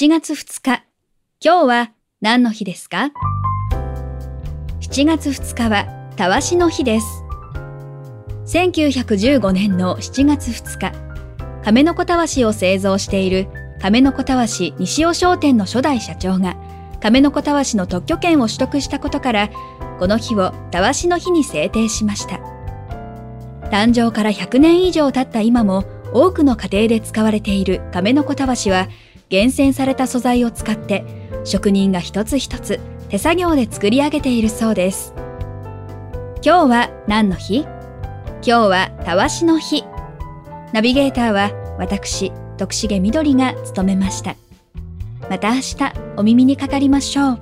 7月2日、今日は何の日ですか ?7 月2日はたわしの日です。1915年の7月2日、亀の子たわしを製造している亀の子たわし西尾商店の初代社長が亀の子たわしの特許権を取得したことから、この日をたわしの日に制定しました。誕生から100年以上経った今も多くの家庭で使われている亀の子たわしは厳選された素材を使って職人が一つ一つ手作業で作り上げているそうです。今日は何の日？今日はたわしの日。ナビゲーターは私、徳重みどりが務めました。また明日お耳にかかりましょう。